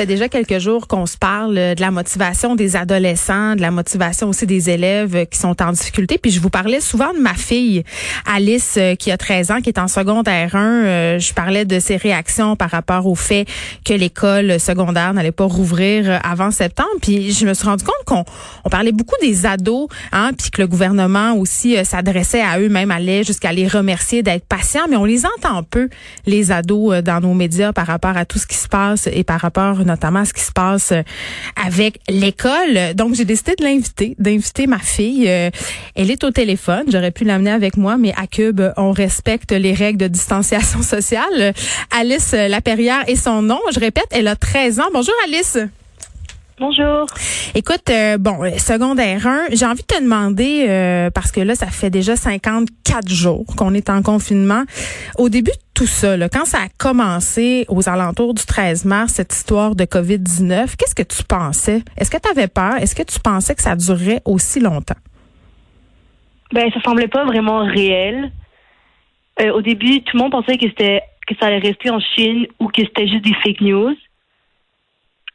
Fait déjà quelques jours qu'on se parle euh, de la motivation des adolescents, de la motivation aussi des élèves euh, qui sont en difficulté. Puis je vous parlais souvent de ma fille, Alice, euh, qui a 13 ans, qui est en secondaire 1. Je parlais de ses réactions par rapport au fait que l'école secondaire n'allait pas rouvrir avant septembre. Puis je me suis rendu compte qu'on on parlait beaucoup des ados, hein, puis que le gouvernement aussi s'adressait à eux, même allait jusqu'à les remercier d'être patients. Mais on les entend peu, les ados, dans nos médias par rapport à tout ce qui se passe et par rapport notamment ce qui se passe euh, avec l'école. Donc, j'ai décidé de l'inviter, d'inviter ma fille. Euh, elle est au téléphone. J'aurais pu l'amener avec moi, mais à Cube, on respecte les règles de distanciation sociale. Alice Laperrière est son nom. Je répète, elle a 13 ans. Bonjour, Alice. Bonjour. Écoute, euh, bon, secondaire 1, j'ai envie de te demander, parce que là, ça fait déjà 54 jours qu'on est en confinement. Au début tout ça, quand ça a commencé aux alentours du 13 mars, cette histoire de COVID-19, qu'est-ce que tu pensais? Est-ce que tu avais peur? Est-ce que tu pensais que ça durerait aussi longtemps? Ben, ça semblait pas vraiment réel. Euh, au début, tout le monde pensait que c'était que ça allait rester en Chine ou que c'était juste des fake news.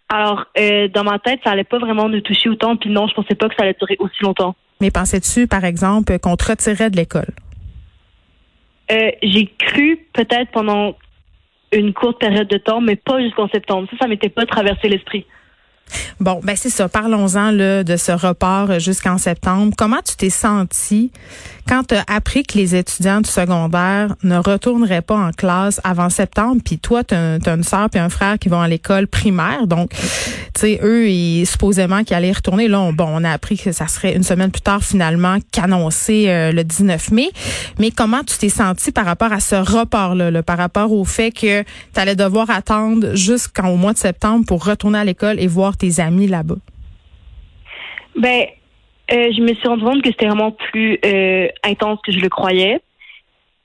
Alors, euh, dans ma tête, ça allait pas vraiment nous toucher autant. Puis non, je pensais pas que ça allait durer aussi longtemps. Mais pensais-tu, par exemple, qu'on te retirait de l'école? Euh, j'ai cru peut-être pendant une courte période de temps, mais pas jusqu'en septembre. Ça, ça m'était pas traversé l'esprit. Bon, ben c'est ça. Parlons-en là, de ce report jusqu'en septembre. Comment tu t'es senti quand tu as appris que les étudiants du secondaire ne retourneraient pas en classe avant septembre? Puis toi, tu as, une soeur et un frère qui vont à l'école primaire. Donc, tu sais, eux, ils, supposément qu'ils allaient retourner. Là, on, bon, on a appris que ça serait une semaine plus tard finalement qu'annoncé euh, le 19 mai. Mais comment tu t'es senti par rapport à ce report-là, par rapport au fait que tu allais devoir attendre jusqu'au mois de septembre pour retourner à l'école et voir tes amis là-bas? Ben, euh, je me suis rendu compte que c'était vraiment plus euh, intense que je le croyais.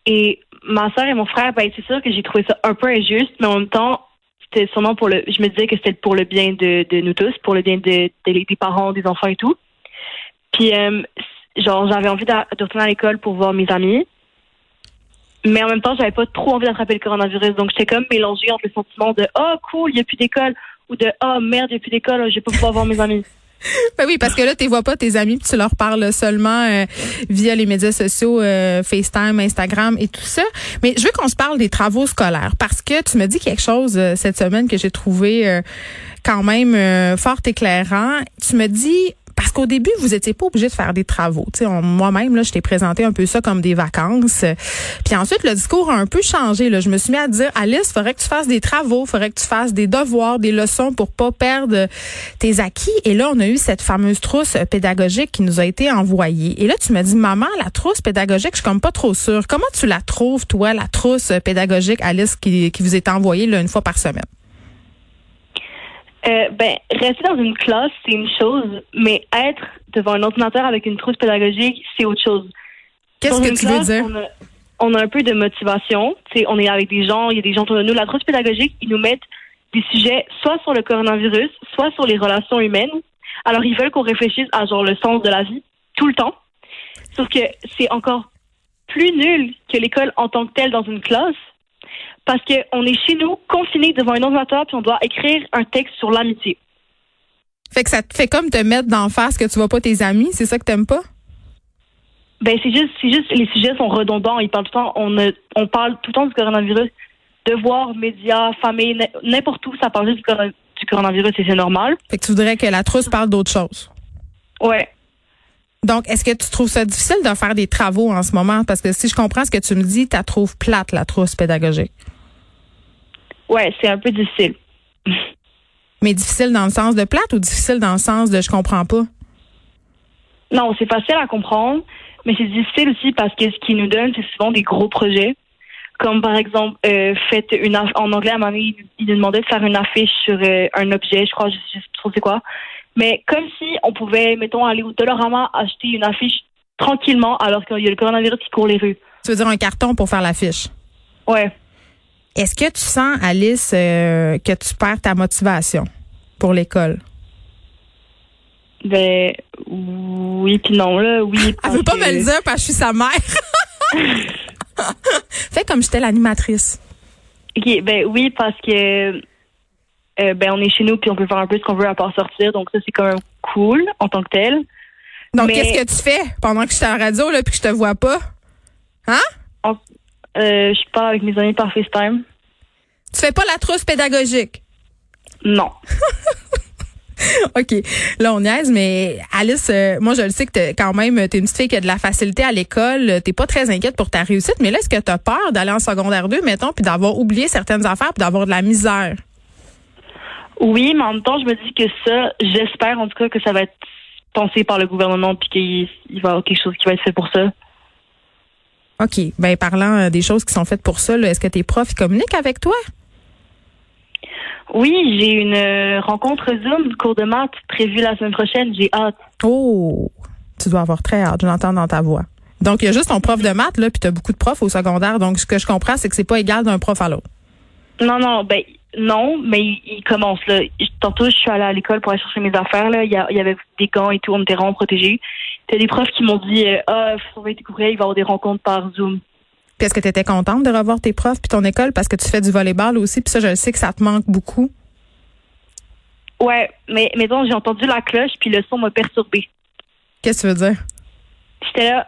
Et ma soeur et mon frère, ben, c'est sûr que j'ai trouvé ça un peu injuste, mais en même temps, c'était sûrement pour le. Je me disais que c'était pour le bien de, nous tous, pour le bien de, des parents, des enfants et tout. Puis, euh, genre, j'avais envie de, retourner à l'école pour voir mes amis. Mais en même temps, j'avais pas trop envie d'attraper le coronavirus. Donc, j'étais comme mélangée entre le sentiment de Oh, cool, il n'y a plus d'école ou de oh merde, a plus d'école, vais pas pouvoir voir mes amis. Ben oui, parce que là, tu vois pas tes amis, puis tu leur parles seulement euh, via les médias sociaux, euh, FaceTime, Instagram et tout ça. Mais je veux qu'on se parle des travaux scolaires parce que tu me dis quelque chose euh, cette semaine que j'ai trouvé quand même fort éclairant. Tu me dis parce qu'au début, vous étiez pas obligé de faire des travaux. Moi-même, je t'ai présenté un peu ça comme des vacances. Puis ensuite, le discours a un peu changé. Là. Je me suis mis à dire, Alice, faudrait que tu fasses des travaux, faudrait que tu fasses des devoirs, des leçons pour pas perdre tes acquis. Et là, on a eu cette fameuse trousse pédagogique qui nous a été envoyée. Et là, tu me dis, maman, la trousse pédagogique, je suis comme pas trop sûre. Comment tu la trouves, toi, la trousse pédagogique, Alice, qui, qui vous est envoyée une fois par semaine? Euh, ben, rester dans une classe, c'est une chose, mais être devant un ordinateur avec une trousse pédagogique, c'est autre chose. Qu'est-ce que tu veux dire? On a, un peu de motivation. sais, on est avec des gens, il y a des gens autour de nous. La trousse pédagogique, ils nous mettent des sujets soit sur le coronavirus, soit sur les relations humaines. Alors, ils veulent qu'on réfléchisse à genre le sens de la vie tout le temps. Sauf que c'est encore plus nul que l'école en tant que telle dans une classe parce qu'on est chez nous, confinés devant un ordinateur, puis on doit écrire un texte sur l'amitié. Fait que ça te fait comme te mettre d'en face que tu vois pas tes amis, c'est ça que t'aimes pas? Ben c'est juste, c'est juste, les sujets sont redondants. Ils parlent tout le temps, on, on parle tout le temps du coronavirus, devoirs, médias, famille, n'importe où, ça parle juste du, coronavirus et c'est normal. Fait que tu voudrais que la trousse parle d'autre chose. Ouais. Donc, est-ce que tu trouves ça difficile de faire des travaux en ce moment? Parce que si je comprends ce que tu me dis, tu trouves plate, la trousse pédagogique. Ouais, c'est un peu difficile. Mais difficile dans le sens de plate ou difficile dans le sens de je comprends pas? Non, c'est facile à comprendre, mais c'est difficile aussi parce que ce qu'ils nous donnent, c'est souvent des gros projets. Comme par exemple, euh, faites une en anglais à un moment donné, ils nous demandaient de faire une affiche sur euh, un objet, je crois, je sais pas c'est quoi. Mais comme si on pouvait, mettons, aller au Dollarama acheter une affiche tranquillement alors qu'il y a le coronavirus qui court les rues. Tu veux dire un carton pour faire l'affiche? Ouais. Est-ce que tu sens, Alice, euh, que tu perds ta motivation pour l'école? Ben, oui, puis non, là, oui. Elle veut pas me le dire parce que je suis sa mère. Fais comme j'étais l'animatrice. OK, ben oui, parce que euh, ben on est chez nous puis on peut faire un peu ce qu'on veut à part sortir, donc ça c'est quand même cool en tant que tel. Donc Mais- qu'est-ce que tu fais pendant que je suis en radio là puis que je te vois pas? Hein? En- euh, je parle avec mes amis par FaceTime. Tu fais pas la trousse pédagogique? Non. OK. Là, on niaise, mais Alice, euh, moi, je le sais que t'es quand même, t'es une petite fille qui a de la facilité à l'école. T'es pas très inquiète pour ta réussite, mais là, est-ce que t'as peur d'aller en secondaire 2, mettons, puis d'avoir oublié certaines affaires, puis d'avoir de la misère? Oui, mais en même temps, je me dis que ça, j'espère en tout cas que ça va être pensé par le gouvernement puis qu'il il va y avoir quelque chose qui va être fait pour ça. OK. Ben, parlant euh, des choses qui sont faites pour ça, là, est-ce que tes profs communiquent avec toi? Oui, j'ai une euh, rencontre Zoom, cours de maths prévue la semaine prochaine. J'ai hâte. Oh! Tu dois avoir très hâte, je l'entends dans ta voix. Donc, il y a juste ton prof de maths, là, puis t'as beaucoup de profs au secondaire. Donc, ce que je comprends, c'est que c'est pas égal d'un prof à l'autre. Non, non, ben non, mais il, il commence là. Tantôt, je suis allée à l'école pour aller chercher mes affaires. Là. Il, y a- il y avait des gants et tout, on était vraiment protégés. T'as des profs qui m'ont dit euh, Ah, faut surveiller tes courriels, il va y avoir des rencontres par Zoom. Puis est-ce que tu étais contente de revoir tes profs puis ton école parce que tu fais du volleyball aussi, puis ça, je sais que ça te manque beaucoup. Ouais, mais mais donc j'ai entendu la cloche puis le son m'a perturbée. Qu'est-ce que tu veux dire? J'étais là,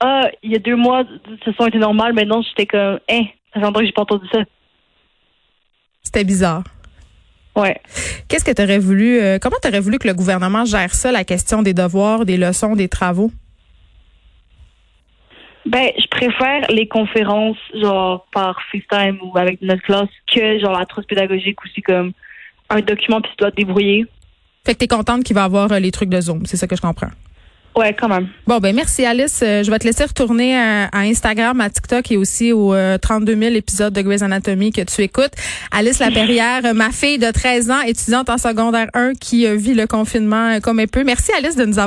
ah, il y a deux mois, ce son était normal, maintenant j'étais comme, hein, ça fait longtemps que j'ai pas entendu ça. C'était bizarre. Ouais. Qu'est-ce que tu aurais voulu, euh, comment tu aurais voulu que le gouvernement gère ça, la question des devoirs, des leçons, des travaux? Ben, je préfère les conférences, genre, par FaceTime ou avec notre classe, que, genre, la trousse pédagogique où c'est comme un document puis tu dois te débrouiller. Fait que tu es contente qu'il va avoir euh, les trucs de Zoom, c'est ça que je comprends. Ouais, quand même. Bon, ben merci Alice. Euh, je vais te laisser retourner à, Instagram, à TikTok et aussi aux euh, 32 000 épisodes de Grey's Anatomy que tu écoutes. Alice Laperrière, ma fille de 13 ans, étudiante en secondaire 1 qui euh, vit le confinement euh, comme elle peut. Merci Alice de nous avoir